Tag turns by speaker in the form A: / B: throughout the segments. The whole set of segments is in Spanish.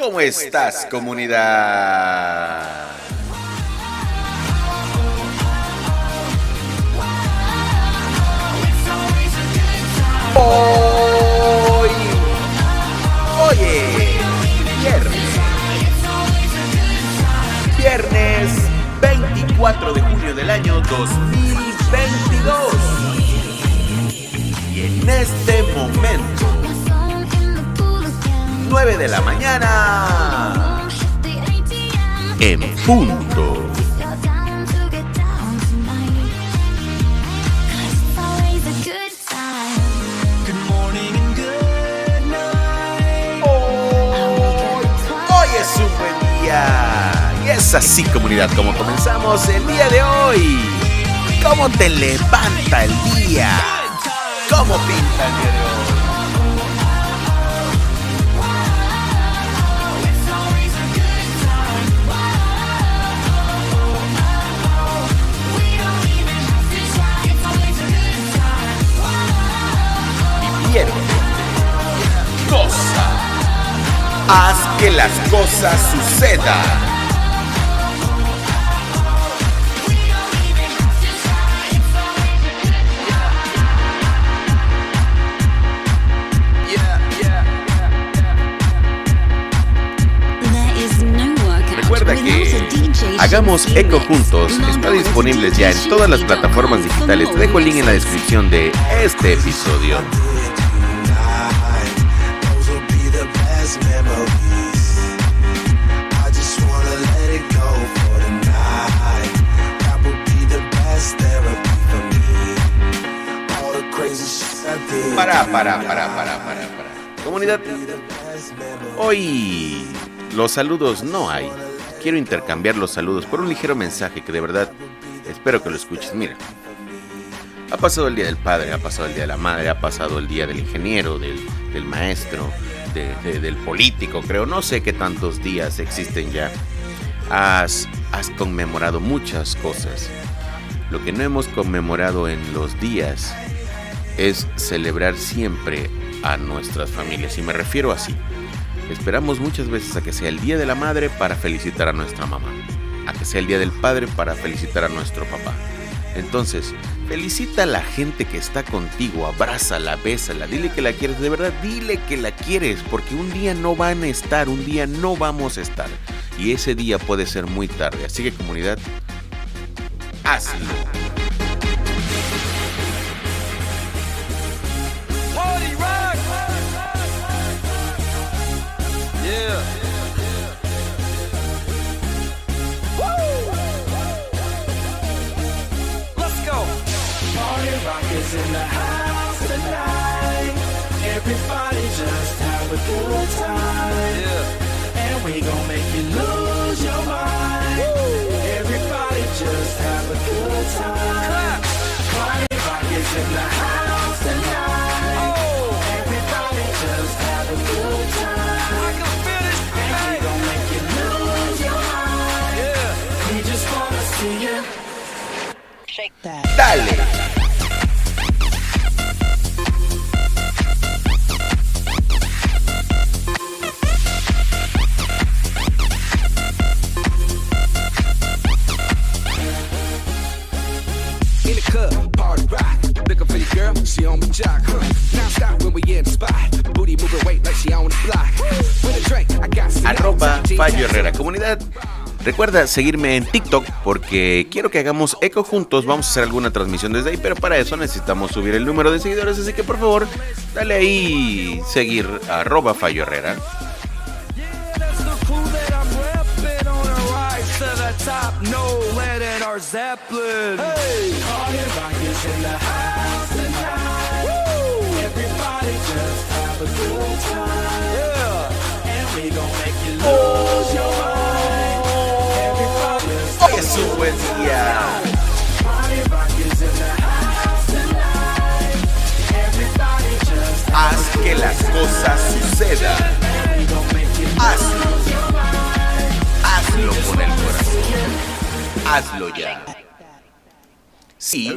A: ¿Cómo estás, comunidad? Hoy, oye, viernes, viernes 24 de junio del año 2022. Y en este momento, 9 de la mañana, en punto. Hoy es un buen día. Y es así, comunidad, como comenzamos el día de hoy. ¿Cómo te levanta el día? ¿Cómo pinta el día? Cosa. Haz que las cosas sucedan. Recuerda que Hagamos Eco Juntos está disponible ya en todas las plataformas digitales. Te dejo el link en la descripción de este episodio. Para, para, para, para, para, para. Comunidad, hoy los saludos no hay. Quiero intercambiar los saludos por un ligero mensaje que de verdad espero que lo escuches. Mira, ha pasado el día del padre, ha pasado el día de la madre, ha pasado el día del ingeniero, del, del maestro, de- de- del político, creo. No sé qué tantos días existen ya. Has, has conmemorado muchas cosas. Lo que no hemos conmemorado en los días es celebrar siempre a nuestras familias. Y me refiero así. Esperamos muchas veces a que sea el Día de la Madre para felicitar a nuestra mamá. A que sea el Día del Padre para felicitar a nuestro papá. Entonces, felicita a la gente que está contigo, abrázala, bésala, dile que la quieres, de verdad, dile que la quieres, porque un día no van a estar, un día no vamos a estar. Y ese día puede ser muy tarde. Así que comunidad, hazlo.
B: Rock
C: is in the house tonight. Everybody just have a good time.
B: Yeah.
C: And we gon' make you lose your mind. Everybody just have a good time.
B: Clap.
C: Party rock is in the house tonight.
B: Oh,
C: Everybody just have a good
B: I can feel this.
C: And we
B: Hey.
C: gon' make you lose your mind.
B: Yeah.
C: We just wanna see you.
A: Shake that. Dale. Recuerda seguirme en TikTok porque quiero que hagamos eco juntos. Vamos a hacer alguna transmisión desde ahí, pero para eso necesitamos subir el número de seguidores. Así que por favor, dale ahí seguir arroba Fallo Herrera.
B: A.
A: Hoy es
C: just
A: Haz que las cosas sucedan. Hazlo. Hazlo con el corazón. Hazlo ya. Sí,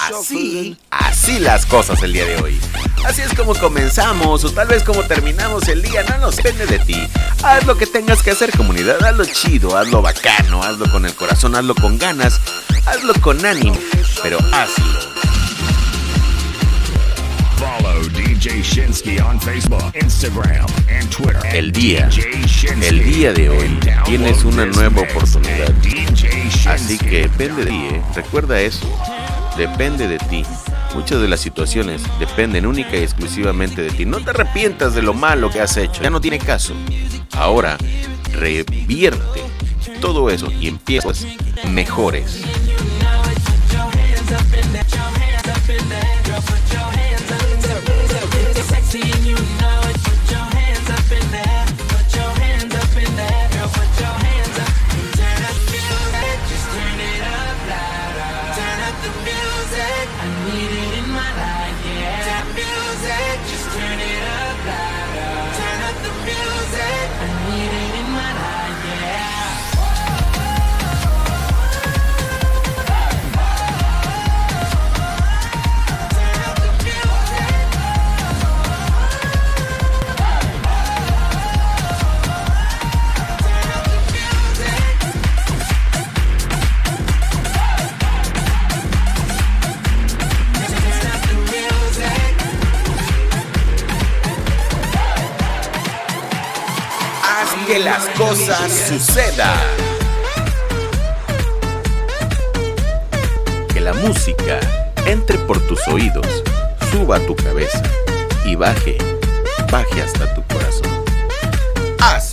A: así, así las cosas el día de hoy. Así es como comenzamos o tal vez como terminamos el día, no nos depende de ti. Haz lo que tengas que hacer, comunidad. Hazlo chido, hazlo bacano, hazlo con el corazón, hazlo con ganas, hazlo con ánimo, pero hazlo.
D: Follow DJ Shinsky on Facebook, Instagram, and Twitter. at
A: El día, el día de hoy, tienes una nueva oportunidad. Así que depende de ti, ¿eh? recuerda eso. Depende de ti. Muchas de las situaciones dependen única y exclusivamente de ti. No te arrepientas de lo malo que has hecho. Ya no tiene caso. Ahora, revierte todo eso y empiezas mejores. Que las cosas sucedan. Que la música entre por tus oídos, suba a tu cabeza y baje, baje hasta tu corazón. Hazlo.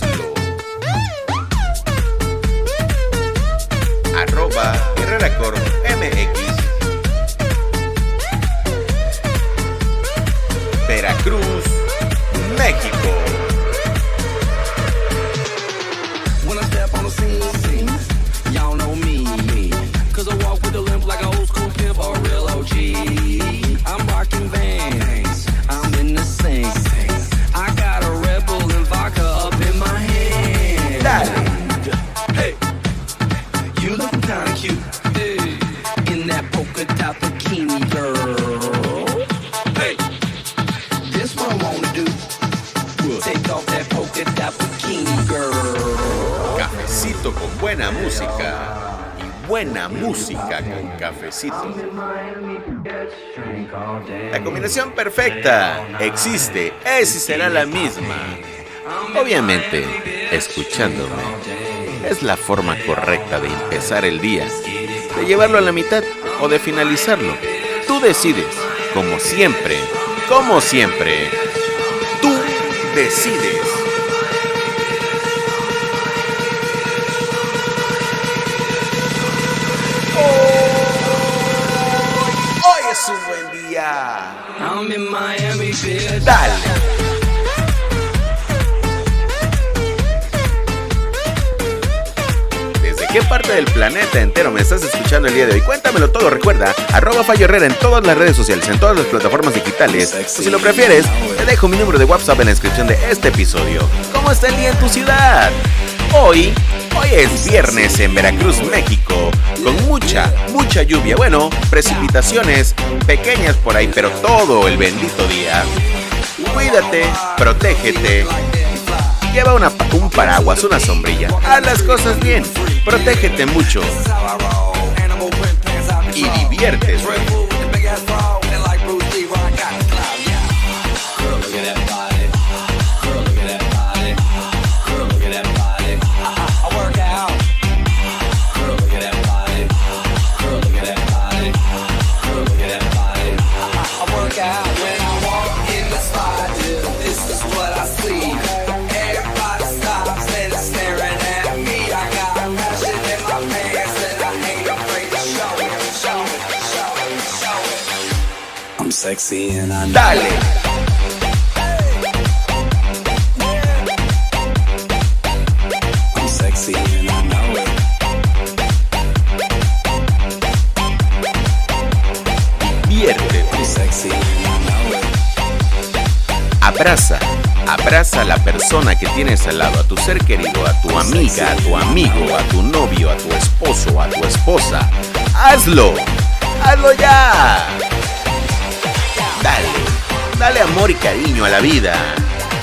A: Cafecito con buena música. Y buena música con cafecito. La combinación perfecta existe, es y será la misma. Obviamente, escuchándome es la forma correcta de empezar el día, de llevarlo a la mitad o de finalizarlo. Tú decides, como siempre, como siempre. Tú decides. Hoy es un buen día. Dale. Qué parte del planeta entero me estás escuchando el día de hoy? Cuéntamelo todo, recuerda, arroba Fallo Herrera en todas las redes sociales, en todas las plataformas digitales. Si lo prefieres, te dejo mi número de WhatsApp en la descripción de este episodio. ¿Cómo está el día en tu ciudad? Hoy, hoy es viernes en Veracruz, México, con mucha, mucha lluvia. Bueno, precipitaciones pequeñas por ahí, pero todo el bendito día. Cuídate, protégete. Lleva una, un paraguas, una sombrilla. Haz las cosas bien. Protégete mucho. Y diviértete. Dale. Diviértete. Abraza. Abraza a la persona que tienes al lado, a tu ser querido, a tu amiga, a tu amigo, a tu novio, a tu esposo, a tu esposa. Hazlo. Hazlo ya. Dale. Dale amor y cariño a la vida.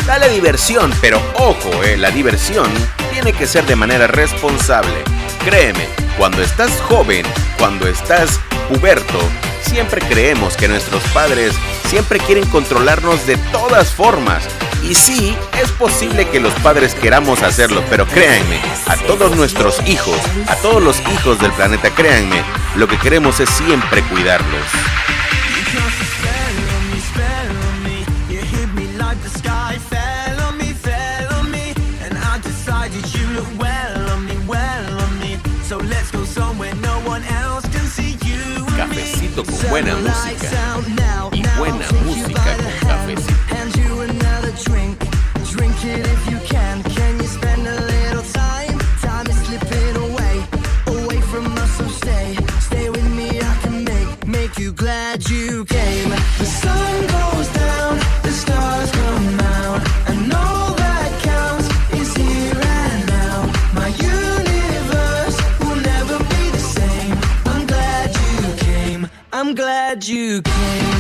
A: Dale diversión, pero ojo, eh, la diversión tiene que ser de manera responsable. Créeme, cuando estás joven, cuando estás puberto, siempre creemos que nuestros padres siempre quieren controlarnos de todas formas. Y sí, es posible que los padres queramos hacerlo, pero créanme, a todos nuestros hijos, a todos los hijos del planeta, créanme, lo que queremos es siempre cuidarlos. Cafecito con buena
E: Turn the lights
A: música.
E: out now,
A: Y
E: now.
A: buena
E: Take you
A: música
E: by the
A: con
E: hand.
A: cafecito.
E: Hand you another drink. You came.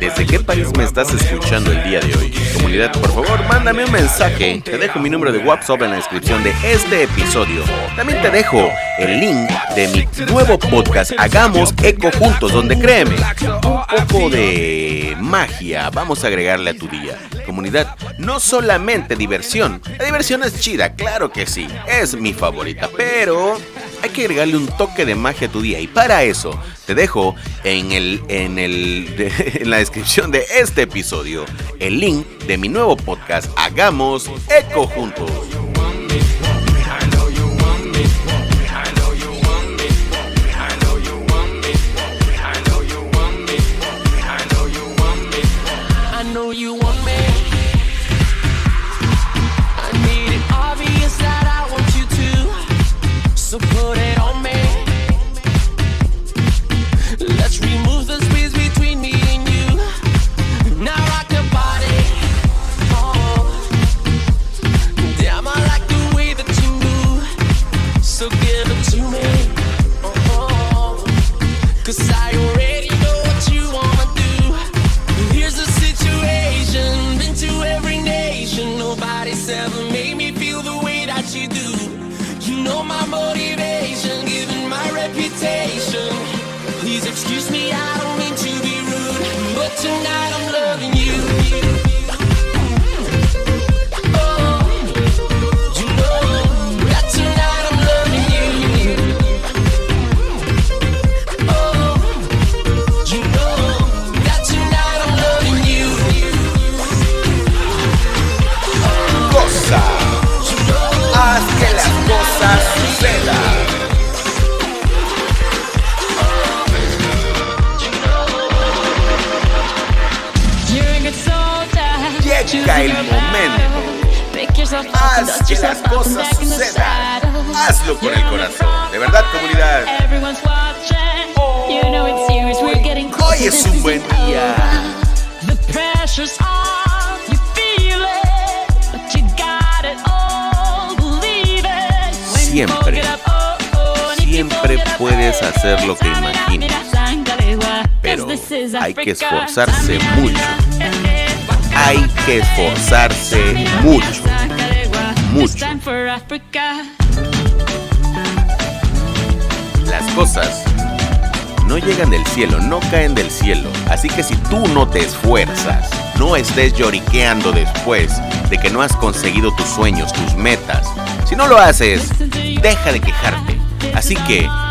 A: ¿Desde qué país me estás escuchando el día de hoy? Por favor, mándame un mensaje. Te dejo mi número de WhatsApp en la descripción de este episodio. También te dejo el link de mi nuevo podcast, Hagamos Eco Juntos, donde créeme, un poco de magia vamos a agregarle a tu día. Comunidad, no solamente diversión. La diversión es chida, claro que sí, es mi favorita, pero hay que agregarle un toque de magia a tu día y para eso te dejo en el en el en la descripción de este episodio el link de mi nuevo podcast Hagamos Eco Juntos. hacer lo que imaginas, pero hay que esforzarse mucho. Hay que esforzarse mucho. Mucho. Las cosas no llegan del cielo, no caen del cielo. Así que si tú no te esfuerzas, no estés lloriqueando después de que no has conseguido tus sueños, tus metas. Si no lo haces, deja de quejarte. Así que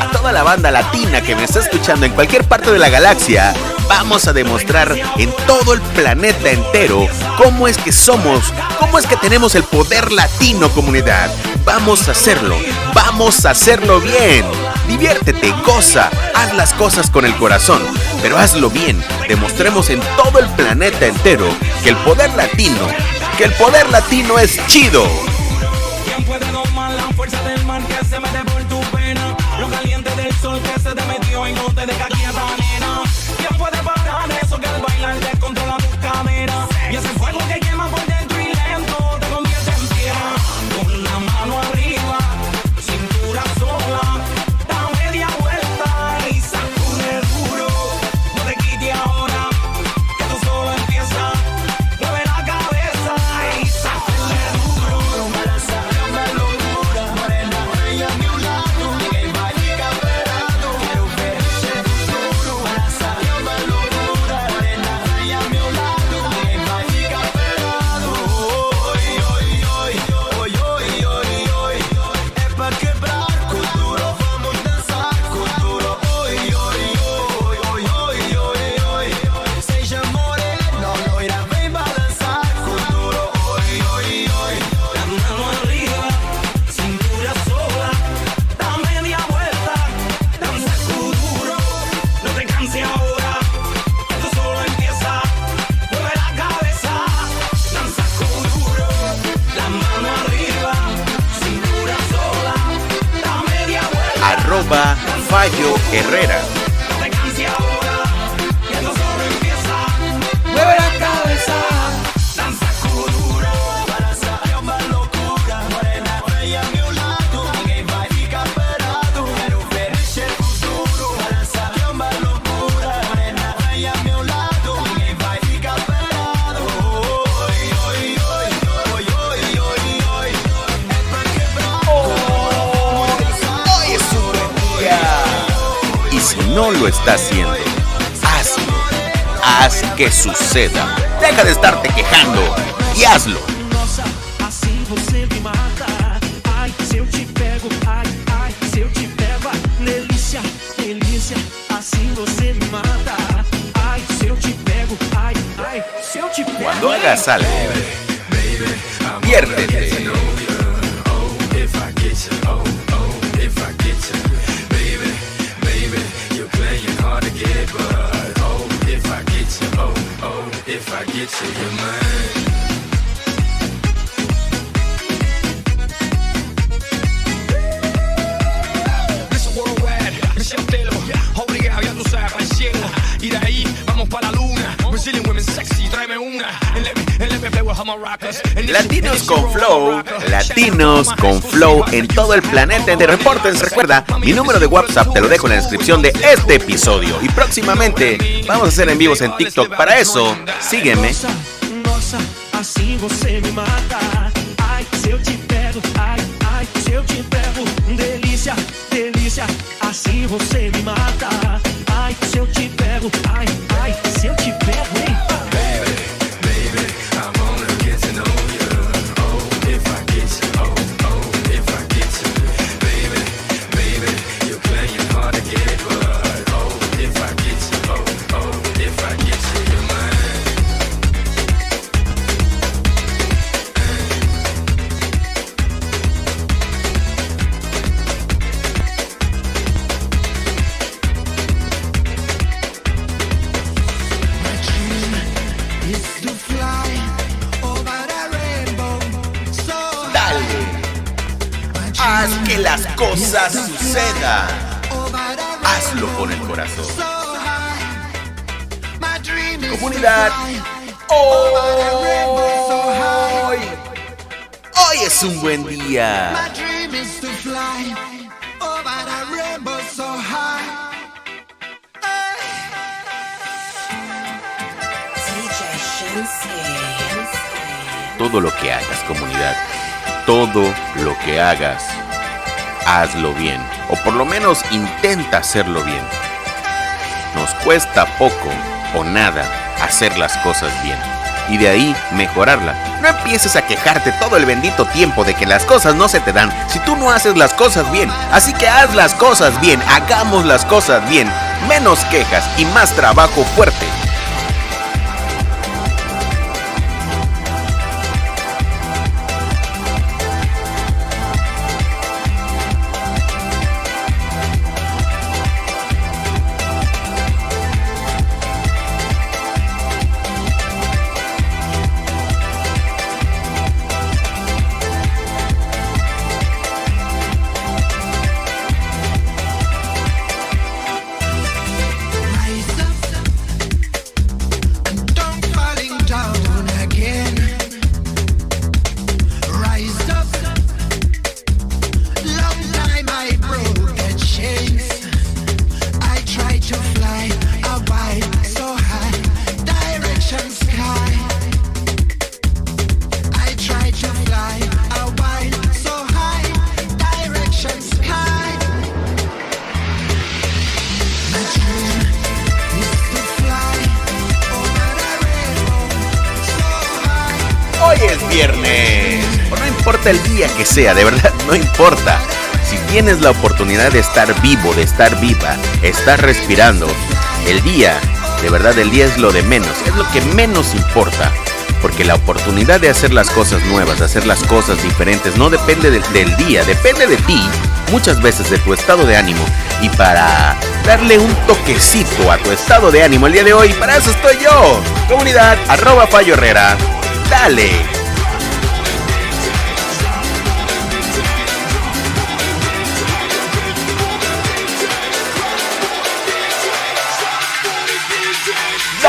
A: A toda la banda latina que me está escuchando en cualquier parte de la galaxia, vamos a demostrar en todo el planeta entero cómo es que somos, cómo es que tenemos el poder latino comunidad. Vamos a hacerlo, vamos a hacerlo bien. Diviértete, goza, haz las cosas con el corazón, pero hazlo bien. Demostremos en todo el planeta entero que el poder latino, que el poder latino es chido.
E: Del que se no
A: lo está haciendo. Hazlo. Haz que suceda. Deja de estarte quejando y hazlo. Cuando hagas algo,
E: piérdete. to your mind.
A: Latinos con Flow, Latinos con Flow en todo el planeta. De reportes, recuerda, mi número de WhatsApp te lo dejo en la descripción de este episodio. Y próximamente vamos a hacer en vivos en TikTok. Para eso, sígueme. Día. Todo lo que hagas, comunidad, todo lo que hagas, hazlo bien. O por lo menos intenta hacerlo bien. Nos cuesta poco o nada hacer las cosas bien. Y de ahí mejorarla. No empieces a quejarte todo el bendito tiempo de que las cosas no se te dan si tú no haces las cosas bien. Así que haz las cosas bien, hagamos las cosas bien. Menos quejas y más trabajo fuerte. Día que sea, de verdad, no importa. Si tienes la oportunidad de estar vivo, de estar viva, estar respirando, el día, de verdad, el día es lo de menos, es lo que menos importa. Porque la oportunidad de hacer las cosas nuevas, de hacer las cosas diferentes, no depende del, día, depende de ti, muchas veces de tu estado de ánimo. Y para darle un toquecito a tu estado de ánimo el día de hoy, para eso estoy yo. Comunidad, arroba Fallo Herrera. Dale.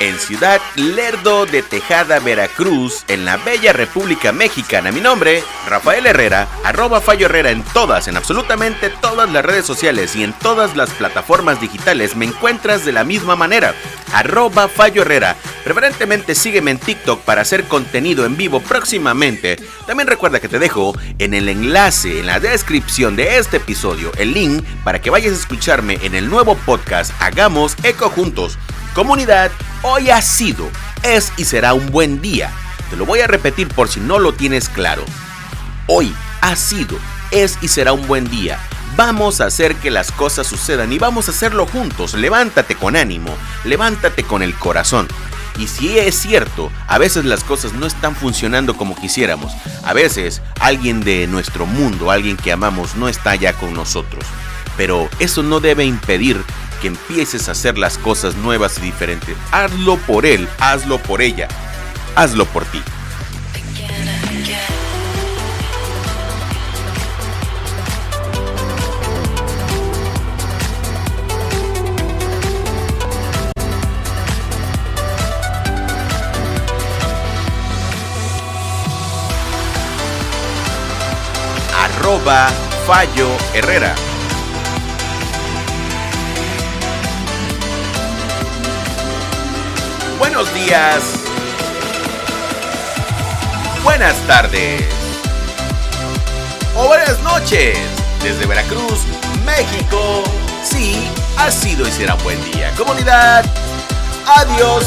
A: En Ciudad Lerdo de Tejada, Veracruz, en la bella República Mexicana. Mi nombre, Rafael Herrera, arroba Fallo Herrera en todas, en absolutamente todas las redes sociales y en todas las plataformas digitales me encuentras de la misma manera, arroba Fallo Herrera. Preferentemente sígueme en TikTok para hacer contenido en vivo próximamente. También recuerda que te dejo en el enlace en la descripción de este episodio el link para que vayas a escucharme en el nuevo podcast Hagamos Eco Juntos. Comunidad, hoy ha sido, es y será un buen día. Te lo voy a repetir por si no lo tienes claro. Hoy ha sido, es y será un buen día. Vamos a hacer que las cosas sucedan y vamos a hacerlo juntos. Levántate con ánimo, levántate con el corazón. Y si es cierto, a veces las cosas no están funcionando como quisiéramos. A veces alguien de nuestro mundo, alguien que amamos, no está ya con nosotros. Pero eso no debe impedir que empieces a hacer las cosas nuevas y diferentes. Hazlo por él, hazlo por ella, hazlo por ti. Fallo Herrera. Días. Buenas tardes. O buenas noches. Desde Veracruz, México. Sí, ha sido y será un buen día. Comunidad. Adiós.